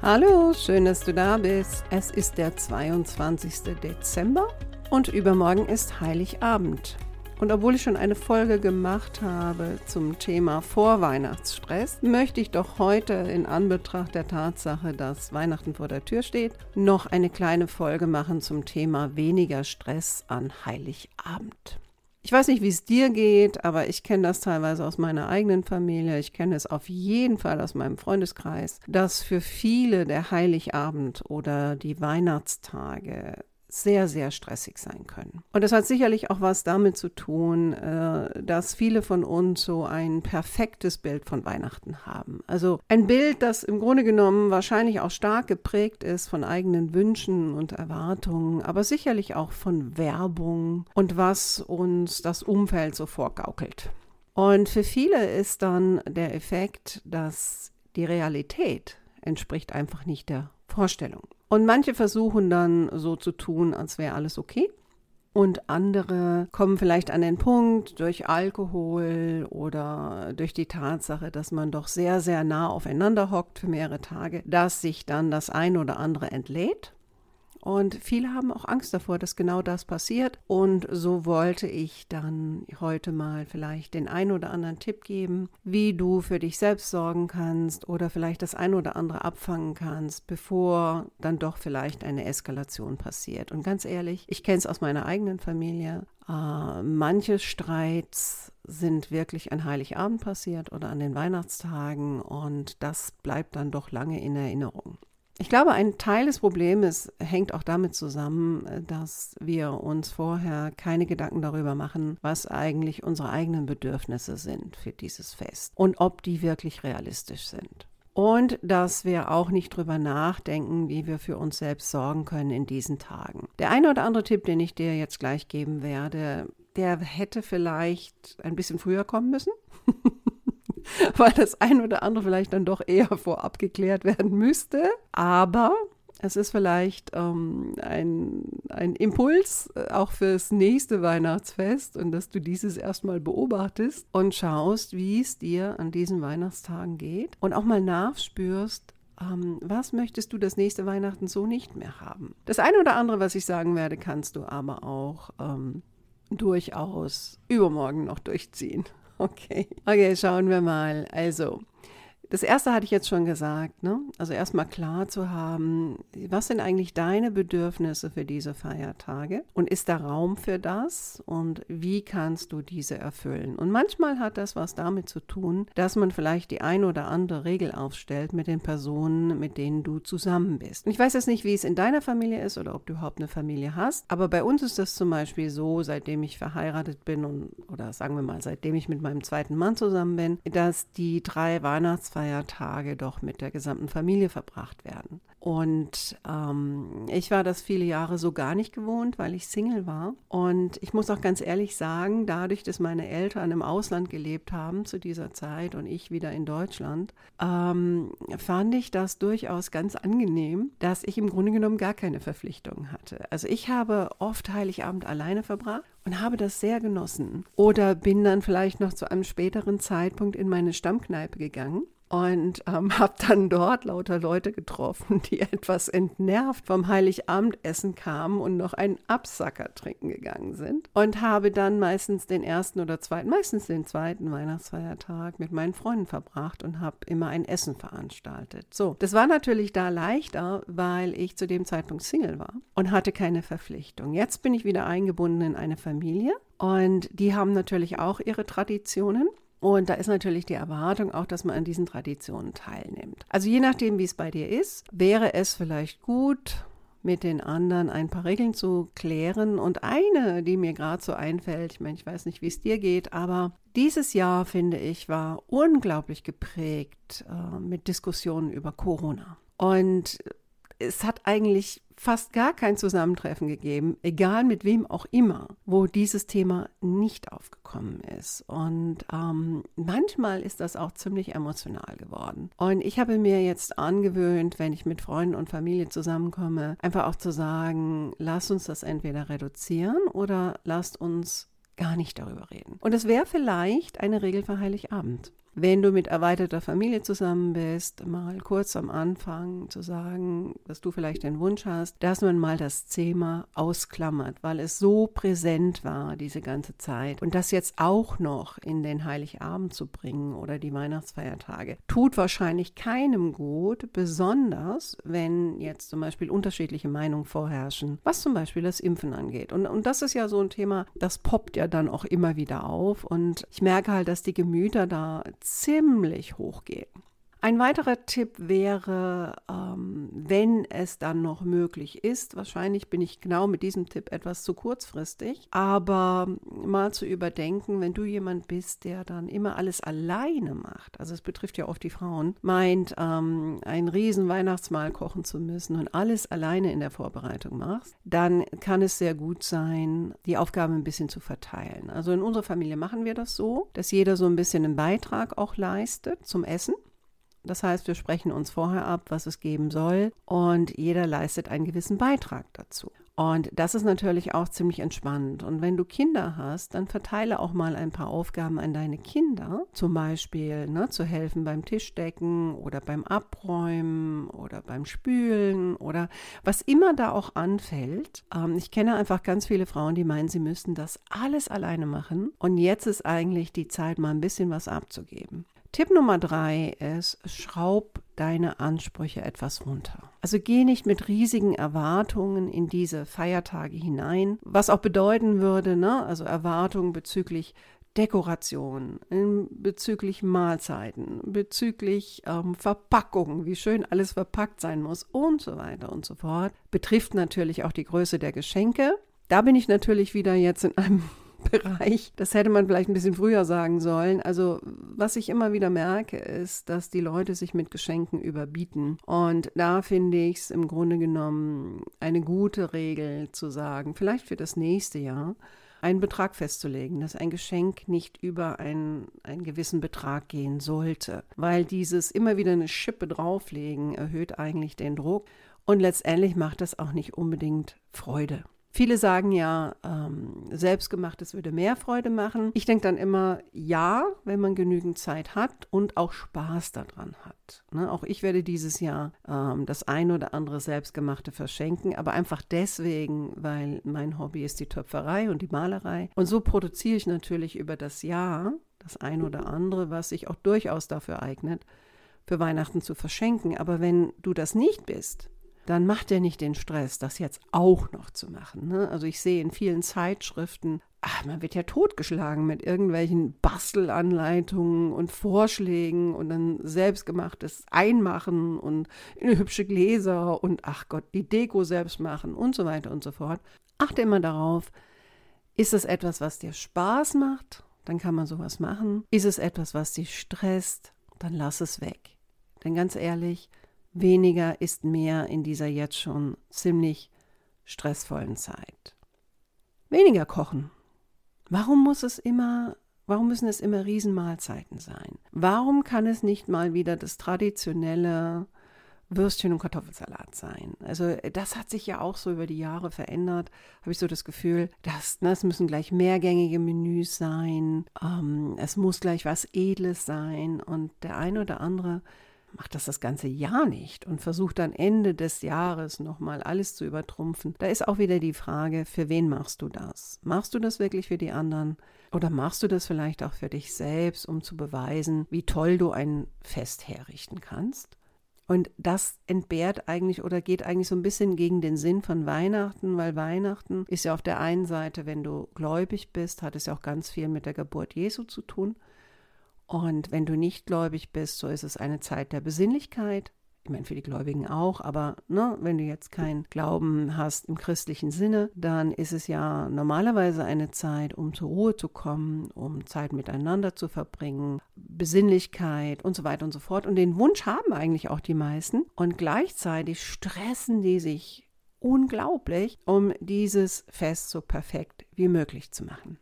Hallo, schön, dass du da bist. Es ist der 22. Dezember und übermorgen ist Heiligabend. Und obwohl ich schon eine Folge gemacht habe zum Thema Vorweihnachtsstress, möchte ich doch heute in Anbetracht der Tatsache, dass Weihnachten vor der Tür steht, noch eine kleine Folge machen zum Thema weniger Stress an Heiligabend. Ich weiß nicht, wie es dir geht, aber ich kenne das teilweise aus meiner eigenen Familie. Ich kenne es auf jeden Fall aus meinem Freundeskreis, dass für viele der Heiligabend oder die Weihnachtstage sehr, sehr stressig sein können. Und das hat sicherlich auch was damit zu tun, äh, dass viele von uns so ein perfektes Bild von Weihnachten haben. Also ein Bild, das im Grunde genommen wahrscheinlich auch stark geprägt ist von eigenen Wünschen und Erwartungen, aber sicherlich auch von Werbung und was uns das Umfeld so vorgaukelt. Und für viele ist dann der Effekt, dass die Realität entspricht einfach nicht der Vorstellung. Und manche versuchen dann so zu tun, als wäre alles okay. Und andere kommen vielleicht an den Punkt durch Alkohol oder durch die Tatsache, dass man doch sehr, sehr nah aufeinander hockt für mehrere Tage, dass sich dann das ein oder andere entlädt und viele haben auch Angst davor, dass genau das passiert. Und so wollte ich dann heute mal vielleicht den ein oder anderen Tipp geben, wie du für dich selbst sorgen kannst oder vielleicht das ein oder andere abfangen kannst, bevor dann doch vielleicht eine Eskalation passiert. Und ganz ehrlich, ich kenne es aus meiner eigenen Familie. Äh, manche Streits sind wirklich an Heiligabend passiert oder an den Weihnachtstagen und das bleibt dann doch lange in Erinnerung. Ich glaube, ein Teil des Problems hängt auch damit zusammen, äh, dass wir uns vorher keine Gedanken darüber machen, was eigentlich unsere eigenen Bedürfnisse sind für dieses Fest und ob die wirklich realistisch sind. Und dass wir auch nicht drüber nachdenken, wie wir für uns selbst sorgen können in diesen Tagen. Der eine oder andere Tipp, den ich dir jetzt gleich geben werde, der hätte vielleicht ein bisschen früher kommen müssen. weil das ein oder andere vielleicht dann doch eher vorab geklärt werden müsste. Aber es ist vielleicht ähm, ein, ein Impuls äh, auch fürs nächste Weihnachtsfest und dass du dieses erstmal beobachtest und schaust, wie es dir an diesen Weihnachtstagen geht und auch mal nachspürst, ähm, was möchtest du das nächste Weihnachten so nicht mehr haben. Das eine oder andere, was ich sagen werde, kannst du aber auch ähm, durchaus übermorgen noch durchziehen. Okay. Okay, schauen wir mal. Also, das erste hatte ich jetzt schon gesagt, ne? Also erstmal klar zu haben, was sind eigentlich deine Bedürfnisse für diese Feiertage und ist da Raum für das und wie kannst du diese erfüllen? Und manchmal hat das was damit zu tun, dass man vielleicht die ein oder andere Regel aufstellt mit den Personen, mit denen du zusammen bist. Und ich weiß jetzt nicht, wie es in deiner Familie ist oder ob du überhaupt eine Familie hast, aber bei uns ist das zum Beispiel so, seitdem ich verheiratet bin und oder sagen wir mal, seitdem ich mit meinem zweiten Mann zusammen bin, dass die drei Weihnachtsfeiertage Feiertage doch mit der gesamten Familie verbracht werden. Und ähm, ich war das viele Jahre so gar nicht gewohnt, weil ich Single war. Und ich muss auch ganz ehrlich sagen, dadurch, dass meine Eltern im Ausland gelebt haben zu dieser Zeit und ich wieder in Deutschland, ähm, fand ich das durchaus ganz angenehm, dass ich im Grunde genommen gar keine Verpflichtungen hatte. Also ich habe oft Heiligabend alleine verbracht und habe das sehr genossen. Oder bin dann vielleicht noch zu einem späteren Zeitpunkt in meine Stammkneipe gegangen und ähm, habe dann dort lauter Leute getroffen, die etwas entnervt vom Heiligabendessen kamen und noch einen Absacker trinken gegangen sind und habe dann meistens den ersten oder zweiten, meistens den zweiten Weihnachtsfeiertag mit meinen Freunden verbracht und habe immer ein Essen veranstaltet. So, das war natürlich da leichter, weil ich zu dem Zeitpunkt Single war und hatte keine Verpflichtung. Jetzt bin ich wieder eingebunden in eine Familie und die haben natürlich auch ihre Traditionen. Und da ist natürlich die Erwartung auch, dass man an diesen Traditionen teilnimmt. Also je nachdem, wie es bei dir ist, wäre es vielleicht gut, mit den anderen ein paar Regeln zu klären. Und eine, die mir gerade so einfällt, ich meine, ich weiß nicht, wie es dir geht, aber dieses Jahr, finde ich, war unglaublich geprägt äh, mit Diskussionen über Corona. Und es hat eigentlich fast gar kein Zusammentreffen gegeben, egal mit wem auch immer, wo dieses Thema nicht aufgekommen ist. Und ähm, manchmal ist das auch ziemlich emotional geworden. Und ich habe mir jetzt angewöhnt, wenn ich mit Freunden und Familie zusammenkomme, einfach auch zu sagen, lass uns das entweder reduzieren oder lasst uns gar nicht darüber reden. Und es wäre vielleicht eine Regel für Heiligabend wenn du mit erweiterter Familie zusammen bist, mal kurz am Anfang zu sagen, dass du vielleicht den Wunsch hast, dass man mal das Thema ausklammert, weil es so präsent war diese ganze Zeit. Und das jetzt auch noch in den Heiligabend zu bringen oder die Weihnachtsfeiertage, tut wahrscheinlich keinem gut, besonders wenn jetzt zum Beispiel unterschiedliche Meinungen vorherrschen, was zum Beispiel das Impfen angeht. Und, und das ist ja so ein Thema, das poppt ja dann auch immer wieder auf. Und ich merke halt, dass die Gemüter da ziemlich hoch gehen. Ein weiterer Tipp wäre, ähm, wenn es dann noch möglich ist, wahrscheinlich bin ich genau mit diesem Tipp etwas zu kurzfristig, aber mal zu überdenken, wenn du jemand bist, der dann immer alles alleine macht, also es betrifft ja oft die Frauen, meint, ähm, ein riesen Weihnachtsmahl kochen zu müssen und alles alleine in der Vorbereitung machst, dann kann es sehr gut sein, die Aufgaben ein bisschen zu verteilen. Also in unserer Familie machen wir das so, dass jeder so ein bisschen einen Beitrag auch leistet zum Essen. Das heißt, wir sprechen uns vorher ab, was es geben soll und jeder leistet einen gewissen Beitrag dazu. Und das ist natürlich auch ziemlich entspannend. Und wenn du Kinder hast, dann verteile auch mal ein paar Aufgaben an deine Kinder. Zum Beispiel ne, zu helfen beim Tischdecken oder beim Abräumen oder beim Spülen oder was immer da auch anfällt. Ähm, ich kenne einfach ganz viele Frauen, die meinen, sie müssten das alles alleine machen. Und jetzt ist eigentlich die Zeit, mal ein bisschen was abzugeben. Tipp Nummer drei ist, schraub deine Ansprüche etwas runter. Also geh nicht mit riesigen Erwartungen in diese Feiertage hinein, was auch bedeuten würde, ne? also Erwartungen bezüglich Dekoration, bezüglich Mahlzeiten, bezüglich ähm, Verpackung, wie schön alles verpackt sein muss und so weiter und so fort, betrifft natürlich auch die Größe der Geschenke. Da bin ich natürlich wieder jetzt in einem Bereich. Das hätte man vielleicht ein bisschen früher sagen sollen. Also was ich immer wieder merke, ist, dass die Leute sich mit Geschenken überbieten. Und da finde ich es im Grunde genommen eine gute Regel zu sagen, vielleicht für das nächste Jahr, einen Betrag festzulegen, dass ein Geschenk nicht über einen, einen gewissen Betrag gehen sollte, weil dieses immer wieder eine Schippe drauflegen erhöht eigentlich den Druck und letztendlich macht das auch nicht unbedingt Freude. Viele sagen ja, ähm, selbstgemachtes würde mehr Freude machen. Ich denke dann immer, ja, wenn man genügend Zeit hat und auch Spaß daran hat. Ne? Auch ich werde dieses Jahr ähm, das ein oder andere selbstgemachte verschenken, aber einfach deswegen, weil mein Hobby ist die Töpferei und die Malerei. Und so produziere ich natürlich über das Jahr das ein oder andere, was sich auch durchaus dafür eignet, für Weihnachten zu verschenken. Aber wenn du das nicht bist, dann macht er nicht den Stress, das jetzt auch noch zu machen. Ne? Also ich sehe in vielen Zeitschriften, ach, man wird ja totgeschlagen mit irgendwelchen Bastelanleitungen und Vorschlägen und dann selbstgemachtes Einmachen und hübsche Gläser und ach Gott, die Deko selbst machen und so weiter und so fort. Achte immer darauf, ist es etwas, was dir Spaß macht? Dann kann man sowas machen. Ist es etwas, was dich stresst? Dann lass es weg. Denn ganz ehrlich, weniger ist mehr in dieser jetzt schon ziemlich stressvollen Zeit. Weniger kochen. Warum muss es immer, warum müssen es immer Riesenmahlzeiten sein? Warum kann es nicht mal wieder das traditionelle Würstchen und Kartoffelsalat sein. Also das hat sich ja auch so über die Jahre verändert. Habe ich so das Gefühl, dass ne, es müssen gleich mehrgängige Menüs sein. Ähm, es muss gleich was Edles sein und der eine oder andere macht das das ganze Jahr nicht und versucht dann Ende des Jahres nochmal alles zu übertrumpfen. Da ist auch wieder die Frage, für wen machst du das? Machst du das wirklich für die anderen? Oder machst du das vielleicht auch für dich selbst, um zu beweisen, wie toll du ein Fest herrichten kannst? Und das entbehrt eigentlich oder geht eigentlich so ein bisschen gegen den Sinn von Weihnachten, weil Weihnachten ist ja auf der einen Seite, wenn du gläubig bist, hat es ja auch ganz viel mit der Geburt Jesu zu tun. Und wenn du nicht gläubig bist, so ist es eine Zeit der Besinnlichkeit. Ich meine, für die Gläubigen auch, aber ne, wenn du jetzt keinen Glauben hast im christlichen Sinne, dann ist es ja normalerweise eine Zeit, um zur Ruhe zu kommen, um Zeit miteinander zu verbringen, Besinnlichkeit und so weiter und so fort. Und den Wunsch haben eigentlich auch die meisten. Und gleichzeitig stressen die sich unglaublich, um dieses Fest so perfekt wie möglich zu machen.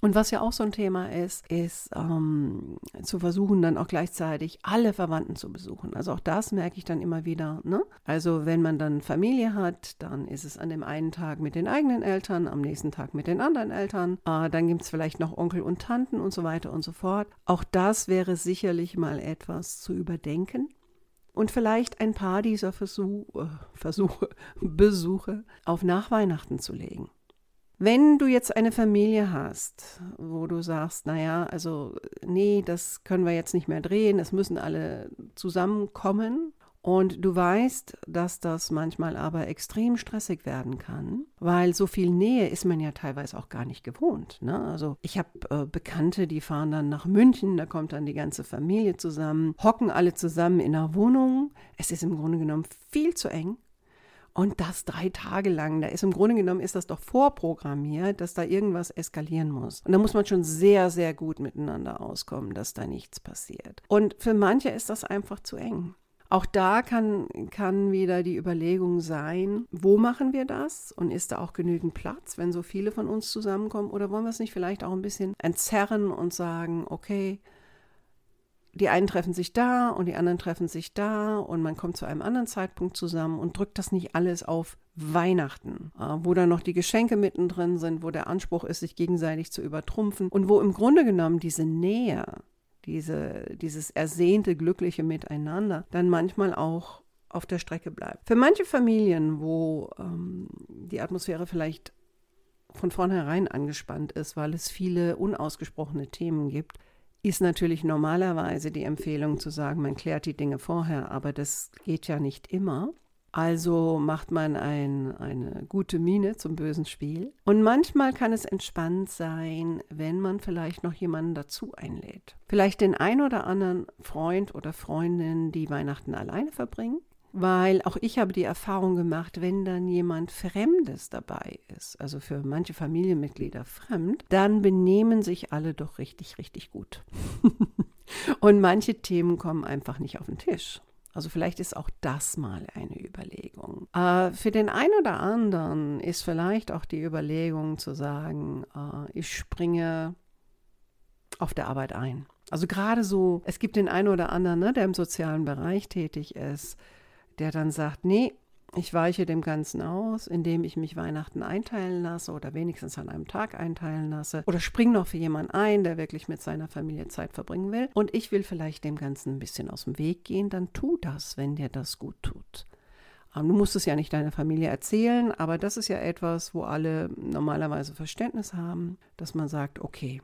Und was ja auch so ein Thema ist, ist ähm, zu versuchen, dann auch gleichzeitig alle Verwandten zu besuchen. Also auch das merke ich dann immer wieder. Ne? Also wenn man dann Familie hat, dann ist es an dem einen Tag mit den eigenen Eltern, am nächsten Tag mit den anderen Eltern. Äh, dann gibt es vielleicht noch Onkel und Tanten und so weiter und so fort. Auch das wäre sicherlich mal etwas zu überdenken und vielleicht ein paar dieser Versuch, äh, Versuche, Besuche auf Nachweihnachten zu legen. Wenn du jetzt eine Familie hast, wo du sagst, naja, also nee, das können wir jetzt nicht mehr drehen, es müssen alle zusammenkommen und du weißt, dass das manchmal aber extrem stressig werden kann, weil so viel Nähe ist man ja teilweise auch gar nicht gewohnt. Ne? Also ich habe äh, Bekannte, die fahren dann nach München, da kommt dann die ganze Familie zusammen, hocken alle zusammen in einer Wohnung. Es ist im Grunde genommen viel zu eng. Und das drei Tage lang. Da ist im Grunde genommen ist das doch vorprogrammiert, dass da irgendwas eskalieren muss. Und da muss man schon sehr, sehr gut miteinander auskommen, dass da nichts passiert. Und für manche ist das einfach zu eng. Auch da kann, kann wieder die Überlegung sein, wo machen wir das und ist da auch genügend Platz, wenn so viele von uns zusammenkommen oder wollen wir es nicht vielleicht auch ein bisschen entzerren und sagen, okay, die einen treffen sich da und die anderen treffen sich da und man kommt zu einem anderen Zeitpunkt zusammen und drückt das nicht alles auf Weihnachten, äh, wo dann noch die Geschenke mittendrin sind, wo der Anspruch ist, sich gegenseitig zu übertrumpfen und wo im Grunde genommen diese Nähe, diese, dieses ersehnte, glückliche Miteinander dann manchmal auch auf der Strecke bleibt. Für manche Familien, wo ähm, die Atmosphäre vielleicht von vornherein angespannt ist, weil es viele unausgesprochene Themen gibt, ist natürlich normalerweise die Empfehlung zu sagen, man klärt die Dinge vorher, aber das geht ja nicht immer. Also macht man ein, eine gute Miene zum bösen Spiel. Und manchmal kann es entspannt sein, wenn man vielleicht noch jemanden dazu einlädt. Vielleicht den ein oder anderen Freund oder Freundin, die Weihnachten alleine verbringen weil auch ich habe die Erfahrung gemacht, wenn dann jemand Fremdes dabei ist, also für manche Familienmitglieder fremd, dann benehmen sich alle doch richtig, richtig gut. Und manche Themen kommen einfach nicht auf den Tisch. Also vielleicht ist auch das mal eine Überlegung. Äh, für den einen oder anderen ist vielleicht auch die Überlegung zu sagen, äh, ich springe auf der Arbeit ein. Also gerade so, es gibt den einen oder anderen, ne, der im sozialen Bereich tätig ist, der dann sagt, nee, ich weiche dem Ganzen aus, indem ich mich Weihnachten einteilen lasse oder wenigstens an einem Tag einteilen lasse oder spring noch für jemanden ein, der wirklich mit seiner Familie Zeit verbringen will und ich will vielleicht dem Ganzen ein bisschen aus dem Weg gehen, dann tu das, wenn dir das gut tut. Ähm, du musst es ja nicht deiner Familie erzählen, aber das ist ja etwas, wo alle normalerweise Verständnis haben, dass man sagt, okay,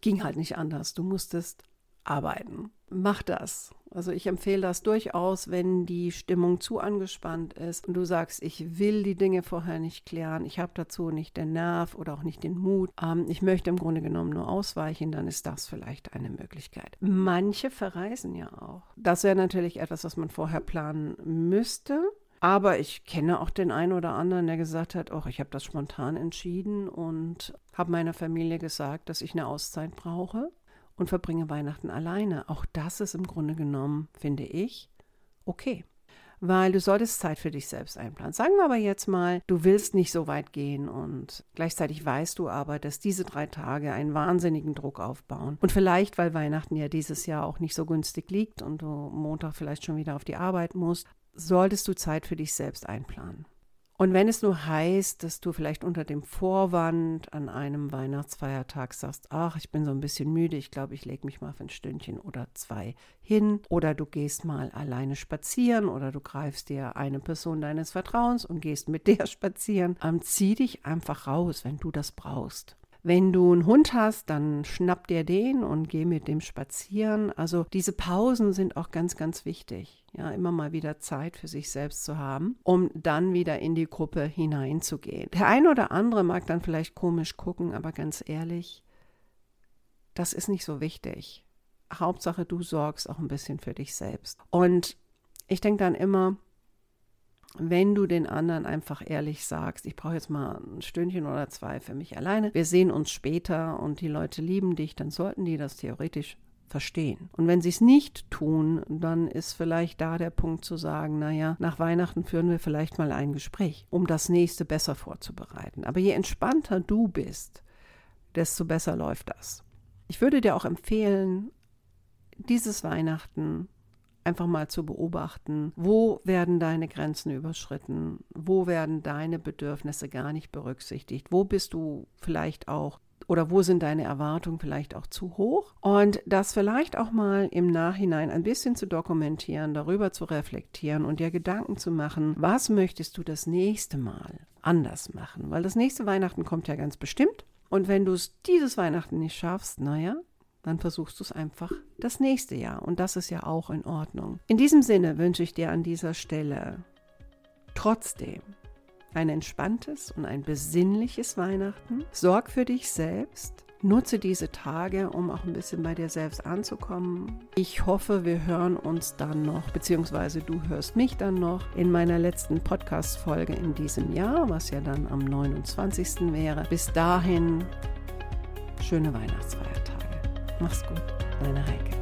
ging halt nicht anders, du musstest arbeiten. Mach das. Also ich empfehle das durchaus, wenn die Stimmung zu angespannt ist und du sagst, ich will die Dinge vorher nicht klären, ich habe dazu nicht den Nerv oder auch nicht den Mut, ähm, ich möchte im Grunde genommen nur ausweichen, dann ist das vielleicht eine Möglichkeit. Manche verreisen ja auch. Das wäre natürlich etwas, was man vorher planen müsste. Aber ich kenne auch den einen oder anderen, der gesagt hat, oh, ich habe das spontan entschieden und habe meiner Familie gesagt, dass ich eine Auszeit brauche und verbringe Weihnachten alleine. Auch das ist im Grunde genommen, finde ich, okay. Weil du solltest Zeit für dich selbst einplanen. Sagen wir aber jetzt mal, du willst nicht so weit gehen und gleichzeitig weißt du aber, dass diese drei Tage einen wahnsinnigen Druck aufbauen. Und vielleicht, weil Weihnachten ja dieses Jahr auch nicht so günstig liegt und du Montag vielleicht schon wieder auf die Arbeit musst, solltest du Zeit für dich selbst einplanen. Und wenn es nur heißt, dass du vielleicht unter dem Vorwand an einem Weihnachtsfeiertag sagst, ach, ich bin so ein bisschen müde, ich glaube, ich lege mich mal für ein Stündchen oder zwei hin, oder du gehst mal alleine spazieren oder du greifst dir eine Person deines Vertrauens und gehst mit der spazieren, ähm, zieh dich einfach raus, wenn du das brauchst. Wenn du einen Hund hast, dann schnapp dir den und geh mit dem spazieren. Also diese Pausen sind auch ganz, ganz wichtig. Ja, immer mal wieder Zeit für sich selbst zu haben, um dann wieder in die Gruppe hineinzugehen. Der eine oder andere mag dann vielleicht komisch gucken, aber ganz ehrlich, das ist nicht so wichtig. Hauptsache, du sorgst auch ein bisschen für dich selbst. Und ich denke dann immer, wenn du den anderen einfach ehrlich sagst, ich brauche jetzt mal ein Stündchen oder zwei für mich alleine, wir sehen uns später und die Leute lieben dich, dann sollten die das theoretisch verstehen. Und wenn sie es nicht tun, dann ist vielleicht da der Punkt zu sagen, naja, nach Weihnachten führen wir vielleicht mal ein Gespräch, um das nächste besser vorzubereiten. Aber je entspannter du bist, desto besser läuft das. Ich würde dir auch empfehlen, dieses Weihnachten einfach mal zu beobachten, wo werden deine Grenzen überschritten, wo werden deine Bedürfnisse gar nicht berücksichtigt, wo bist du vielleicht auch oder wo sind deine Erwartungen vielleicht auch zu hoch? Und das vielleicht auch mal im Nachhinein ein bisschen zu dokumentieren, darüber zu reflektieren und dir Gedanken zu machen, was möchtest du das nächste Mal anders machen, weil das nächste Weihnachten kommt ja ganz bestimmt. Und wenn du es dieses Weihnachten nicht schaffst, naja, dann versuchst du es einfach das nächste Jahr. Und das ist ja auch in Ordnung. In diesem Sinne wünsche ich dir an dieser Stelle trotzdem ein entspanntes und ein besinnliches Weihnachten. Sorg für dich selbst. Nutze diese Tage, um auch ein bisschen bei dir selbst anzukommen. Ich hoffe, wir hören uns dann noch, beziehungsweise du hörst mich dann noch in meiner letzten Podcast-Folge in diesem Jahr, was ja dann am 29. wäre. Bis dahin, schöne Weihnachtsfeiertage. Mach's gut, deine Heike.